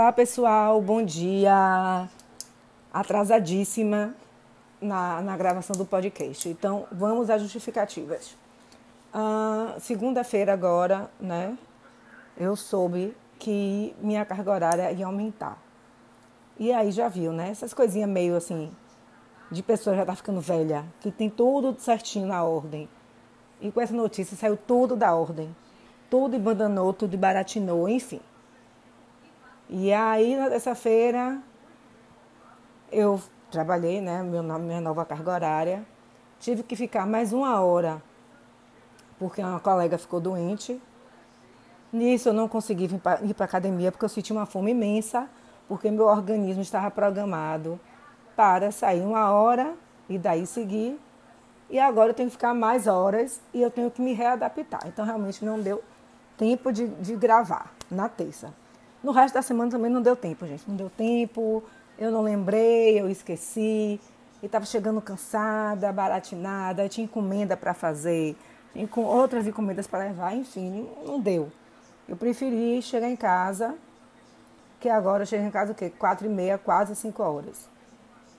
Olá pessoal, bom dia. Atrasadíssima na, na gravação do podcast. Então vamos às justificativas. Ah, Segunda-feira agora, né? Eu soube que minha carga horária ia aumentar. E aí já viu, né? Essas coisinhas meio assim, de pessoa já tá ficando velha, que tem tudo certinho na ordem. E com essa notícia saiu tudo da ordem. Tudo embandanou, tudo baratinou, enfim. E aí, nessa feira, eu trabalhei, né? Meu, minha nova carga horária. Tive que ficar mais uma hora, porque uma colega ficou doente. Nisso, eu não consegui ir para a academia, porque eu senti uma fome imensa, porque meu organismo estava programado para sair uma hora e daí seguir. E agora eu tenho que ficar mais horas e eu tenho que me readaptar. Então, realmente, não deu tempo de, de gravar na terça. No resto da semana também não deu tempo, gente. Não deu tempo, eu não lembrei, eu esqueci. E estava chegando cansada, baratinada, tinha encomenda para fazer, tinha com outras encomendas para levar, enfim, não deu. Eu preferi chegar em casa, que agora eu chego em casa o quê? Quatro e meia, quase cinco horas.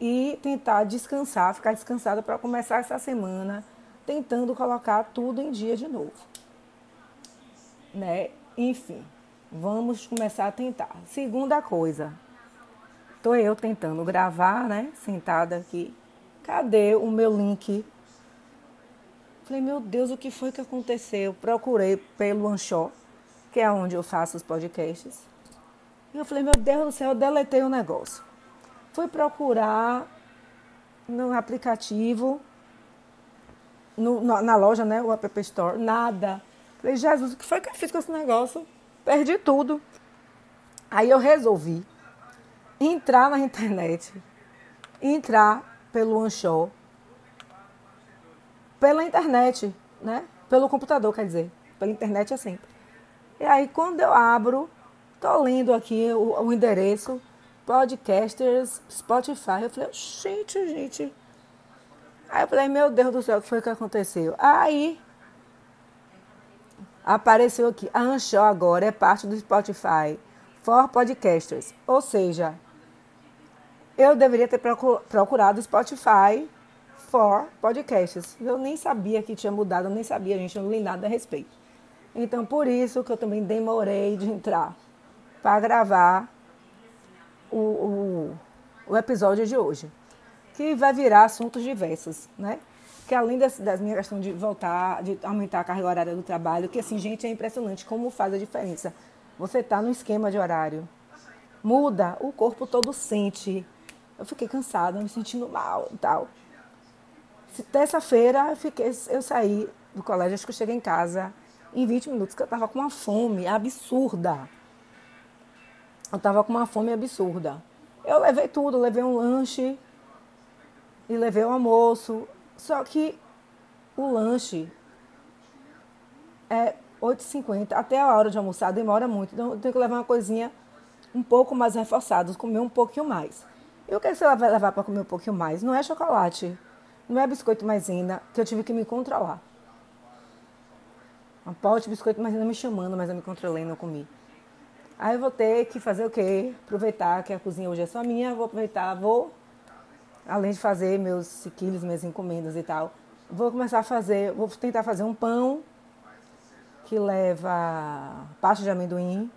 E tentar descansar, ficar descansada para começar essa semana, tentando colocar tudo em dia de novo. Né? Enfim. Vamos começar a tentar. Segunda coisa, tô eu tentando gravar, né? Sentada aqui. Cadê o meu link? Falei, meu Deus, o que foi que aconteceu? Procurei pelo Anchor, que é onde eu faço os podcasts. E eu falei, meu Deus do céu, eu deletei o negócio. Fui procurar no aplicativo, no, na loja, né? O App Store, nada. Falei, Jesus, o que foi que eu fiz com esse negócio? Perdi tudo. Aí eu resolvi entrar na internet, entrar pelo Anchor, pela internet, né? Pelo computador, quer dizer. Pela internet é sempre. E aí quando eu abro, tô lendo aqui o, o endereço, podcasters, Spotify. Eu falei, gente, gente. Aí eu falei, meu Deus do céu, o que foi que aconteceu? Aí apareceu aqui. A Anchor agora é parte do Spotify for Podcasters. Ou seja, eu deveria ter procurado o Spotify for Podcasters. Eu nem sabia que tinha mudado, eu nem sabia, gente, eu não li nada a respeito. Então, por isso que eu também demorei de entrar para gravar o, o, o episódio de hoje, que vai virar assuntos diversos, né? Que além das, das minhas questões de voltar, de aumentar a carga horária do trabalho, que assim, gente, é impressionante como faz a diferença. Você está no esquema de horário, muda, o corpo todo sente. Eu fiquei cansada, me sentindo mal e tal. Terça-feira eu, fiquei, eu saí do colégio, acho que eu cheguei em casa em 20 minutos, que eu estava com uma fome absurda. Eu estava com uma fome absurda. Eu levei tudo, levei um lanche e levei o um almoço. Só que o lanche é 8h50. Até a hora de almoçar demora muito. Então eu tenho que levar uma coisinha um pouco mais reforçada, comer um pouquinho mais. E o que você vai levar para comer um pouquinho mais? Não é chocolate, não é biscoito maisena, que eu tive que me controlar. Um pote de biscoito maisena me chamando, mas eu me controlei não comi. Aí eu vou ter que fazer o quê? Aproveitar que a cozinha hoje é só minha, vou aproveitar, vou além de fazer meus quilos, minhas encomendas e tal, vou começar a fazer, vou tentar fazer um pão que leva pasta de amendoim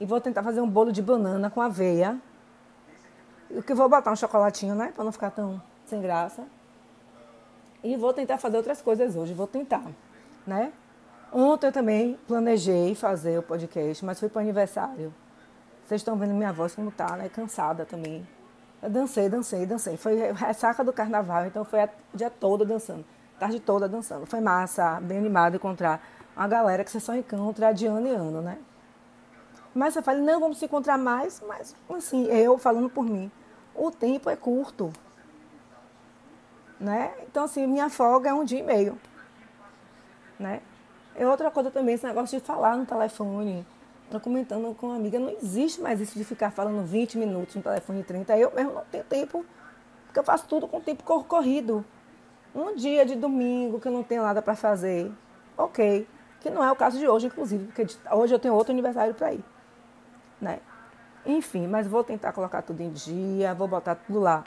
e vou tentar fazer um bolo de banana com aveia. E que vou botar um chocolatinho, né, para não ficar tão sem graça. E vou tentar fazer outras coisas hoje, vou tentar, né? Ontem eu também planejei fazer o podcast, mas fui para o aniversário. Vocês estão vendo minha voz como tá, né? Cansada também. Dancei, dancei, dancei. Foi ressaca do carnaval, então foi o dia todo dançando. Tarde toda dançando. Foi massa, bem animado encontrar uma galera que você só encontra de ano em ano, né? Mas você fala, não, vamos se encontrar mais, mas assim, eu falando por mim, o tempo é curto. Né? Então, assim, minha folga é um dia e meio. Né? É outra coisa também, esse negócio de falar no telefone, Estou comentando com uma amiga, não existe mais isso de ficar falando 20 minutos no telefone 30. Eu mesmo não tenho tempo, porque eu faço tudo com tempo corrido. Um dia de domingo que eu não tenho nada para fazer, ok. Que não é o caso de hoje, inclusive, porque hoje eu tenho outro aniversário para ir. Né? Enfim, mas vou tentar colocar tudo em dia, vou botar tudo lá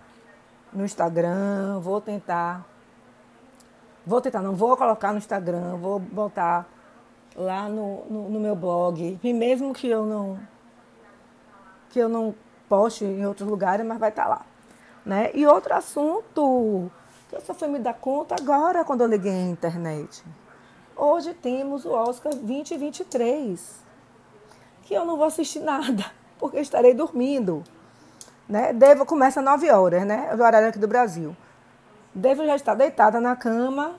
no Instagram, vou tentar. Vou tentar, não vou colocar no Instagram, vou botar lá no, no, no meu blog. E mesmo que eu não que eu não poste em outros lugares, mas vai estar tá lá. Né? E outro assunto que eu só fui me dar conta agora quando eu liguei a internet. Hoje temos o Oscar 2023, que eu não vou assistir nada, porque estarei dormindo. Né? Devo começa às 9 horas, né? Do horário aqui do Brasil. Devo já estar deitada na cama,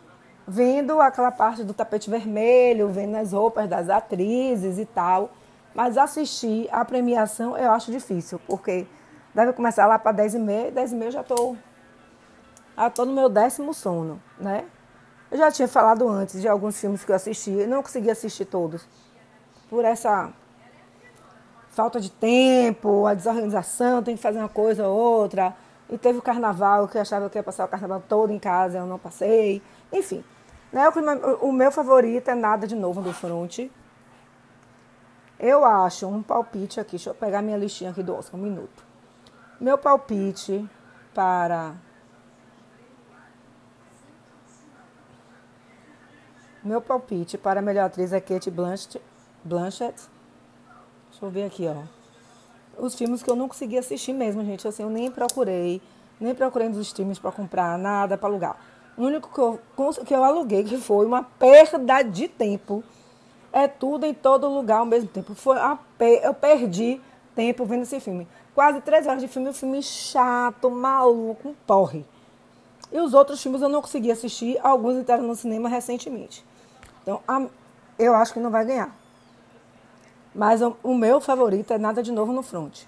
vendo aquela parte do tapete vermelho, vendo as roupas das atrizes e tal. Mas assistir a premiação eu acho difícil, porque deve começar lá para 10 e meia, 10 e meia eu já estou já tô no meu décimo sono, né? Eu já tinha falado antes de alguns filmes que eu assisti, e não consegui assistir todos. Por essa falta de tempo, a desorganização, tem que fazer uma coisa ou outra. E teve o carnaval, que eu achava que ia passar o carnaval todo em casa, eu não passei. Enfim, né? o, o meu favorito é Nada de Novo do Fronte. Eu acho um palpite aqui, deixa eu pegar minha listinha aqui do Oscar, um minuto. Meu palpite para. Meu palpite para a melhor atriz é Kate Blanchett. Blanchett. Deixa eu ver aqui, ó. Os filmes que eu não consegui assistir mesmo, gente. Assim, eu nem procurei. Nem procurei nos streams para comprar nada para alugar. O único que eu, que eu aluguei que foi uma perda de tempo é tudo em todo lugar ao mesmo tempo. Foi eu perdi tempo vendo esse filme. Quase três horas de filme, um filme chato, maluco, um porre. E os outros filmes eu não consegui assistir, alguns entraram no cinema recentemente. Então, a, eu acho que não vai ganhar. Mas o, o, meu favorito é Nada de Novo no Front.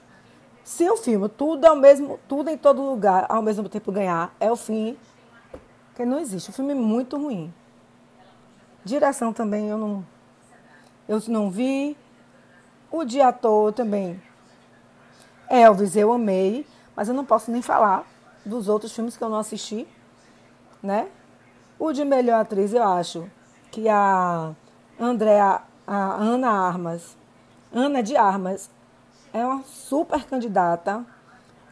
Se o filme, tudo ao mesmo, tudo em todo lugar, ao mesmo tempo ganhar, é o fim que não existe. O filme é muito ruim. Direção também eu não eu não vi. O de ator também. Elvis eu amei, mas eu não posso nem falar dos outros filmes que eu não assisti, né? O de melhor atriz eu acho que a Andrea, a Ana Armas, Ana de Armas, é uma super candidata,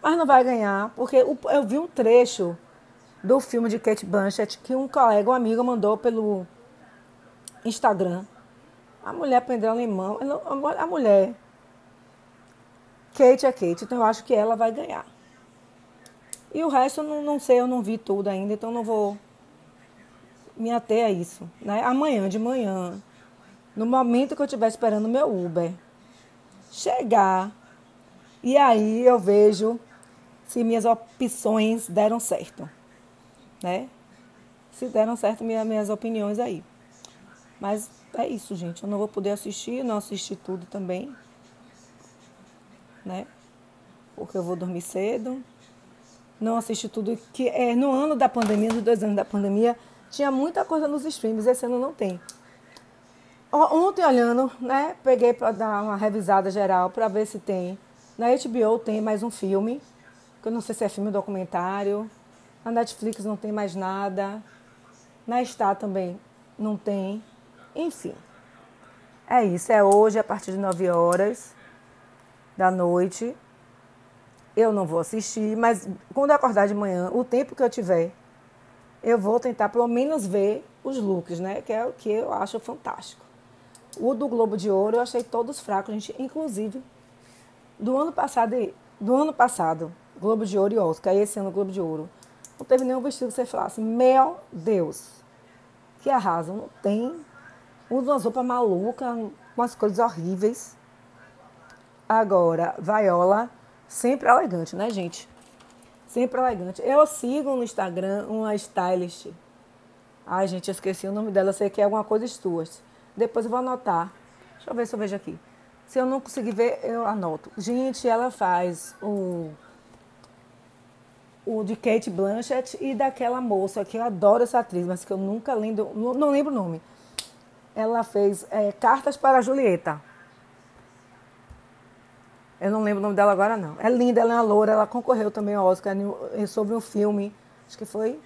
mas não vai ganhar, porque eu vi um trecho do filme de Kate Blanchett que um colega, um amigo mandou pelo Instagram. A mulher aprendeu alemão. A mulher. Kate é Kate, então eu acho que ela vai ganhar. E o resto eu não, não sei, eu não vi tudo ainda, então não vou me ater a isso. Né? Amanhã de manhã, no momento que eu estiver esperando o meu Uber chegar, e aí eu vejo se minhas opções deram certo. Né? Se deram certo minhas, minhas opiniões aí. Mas é isso, gente. Eu não vou poder assistir, não assisti tudo também. Né? Porque eu vou dormir cedo. Não assisti tudo que é no ano da pandemia, nos dois anos da pandemia, tinha muita coisa nos streams, esse ano não tem. Ontem olhando, né, peguei para dar uma revisada geral para ver se tem. Na HBO tem mais um filme, que eu não sei se é filme ou documentário. Na Netflix não tem mais nada. Na Star também não tem. Enfim, é isso. É hoje, a partir de 9 horas da noite. Eu não vou assistir, mas quando eu acordar de manhã, o tempo que eu tiver, eu vou tentar pelo menos ver os looks, né? Que é o que eu acho fantástico. O do Globo de Ouro eu achei todos fracos, gente. Inclusive, do ano passado, do ano passado, Globo de Ouro e Oscar, esse ano Globo de Ouro, não teve nenhum vestido que você falasse, meu Deus, que arrasam. Não tem usa umas roupas malucas, umas coisas horríveis. Agora, Vaiola, sempre elegante, né, gente? Sempre elegante. Eu sigo no Instagram uma stylist. Ai, gente, eu esqueci o nome dela. Sei que é alguma coisa Stuart. Depois eu vou anotar. Deixa eu ver se eu vejo aqui. Se eu não conseguir ver, eu anoto. Gente, ela faz o o de Kate Blanchett e daquela moça que eu adoro essa atriz, mas que eu nunca lembro, não lembro o nome ela fez é, Cartas para Julieta. Eu não lembro o nome dela agora, não. É linda, ela é uma loura, ela concorreu também ao Oscar sobre um filme, acho que foi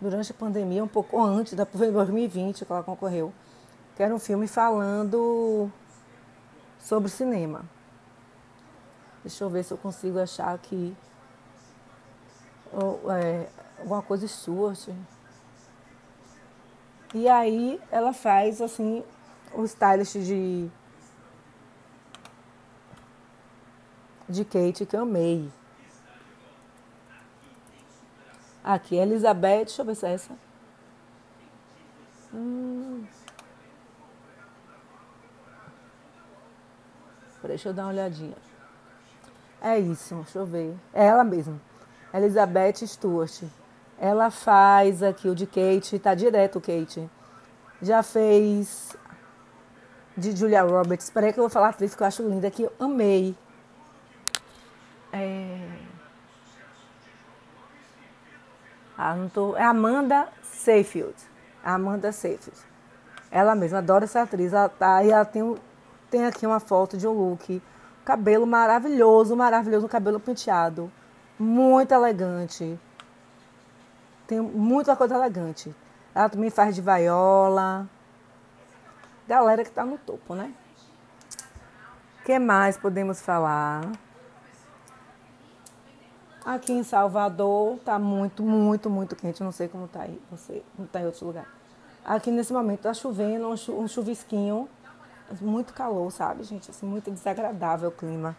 durante a pandemia, um pouco antes, da, foi em 2020 que ela concorreu, que era um filme falando sobre cinema. Deixa eu ver se eu consigo achar aqui ou, é, alguma coisa Stuart. E aí ela faz assim o stylist de de Kate que eu amei. Aqui, Elizabeth, deixa eu ver se é essa. Hum. Deixa eu dar uma olhadinha. É isso, deixa eu ver. É ela mesma. Elizabeth Stewart. Ela faz aqui o de Kate, tá direto Kate. Já fez de Julia Roberts. Espera aí que eu vou falar a atriz que eu acho linda, que eu amei. É... Ah, não tô... É Amanda Seyfield. Amanda Seyfield. Ela mesma, adora essa atriz. Ela tá e ela tem, tem aqui uma foto de um look. Cabelo maravilhoso, maravilhoso, cabelo penteado. Muito elegante. Tem muita coisa elegante. Ela também faz de vaiola. Galera que tá no topo, né? O que mais podemos falar? Aqui em Salvador tá muito, muito, muito quente. Não sei como tá aí, você não tá em outro lugar. Aqui nesse momento tá chovendo, um chuvisquinho, muito calor, sabe, gente? Assim, muito desagradável o clima.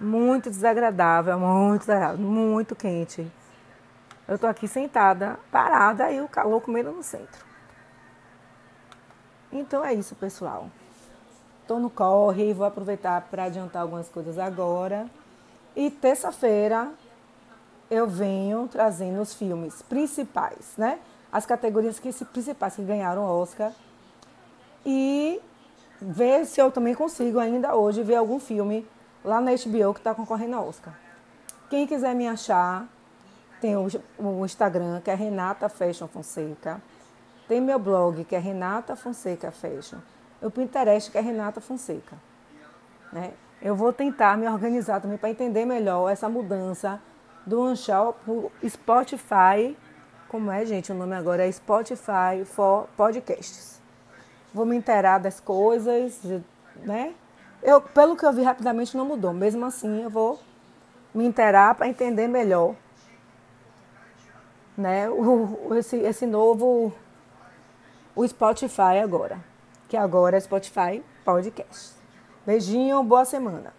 Muito desagradável, muito desagradável, muito quente. Eu tô aqui sentada, parada e o calor comendo no centro. Então é isso, pessoal. Tô no corre, vou aproveitar para adiantar algumas coisas agora. E terça-feira eu venho trazendo os filmes principais, né? As categorias que, principais que ganharam Oscar. E ver se eu também consigo ainda hoje ver algum filme lá na HBO que está concorrendo a Oscar. Quem quiser me achar, tem o, o Instagram, que é Renata Fashion Fonseca. Tem meu blog, que é Renata Fonseca Fashion. O Pinterest, que é Renata Fonseca. Né? eu vou tentar me organizar também para entender melhor essa mudança do Anchor para Spotify. Como é, gente? O nome agora é Spotify for Podcasts. Vou me inteirar das coisas, né? Eu, pelo que eu vi rapidamente, não mudou. Mesmo assim, eu vou me inteirar para entender melhor né, o, esse, esse novo o Spotify agora, que agora é Spotify Podcast. Beijinho, boa semana.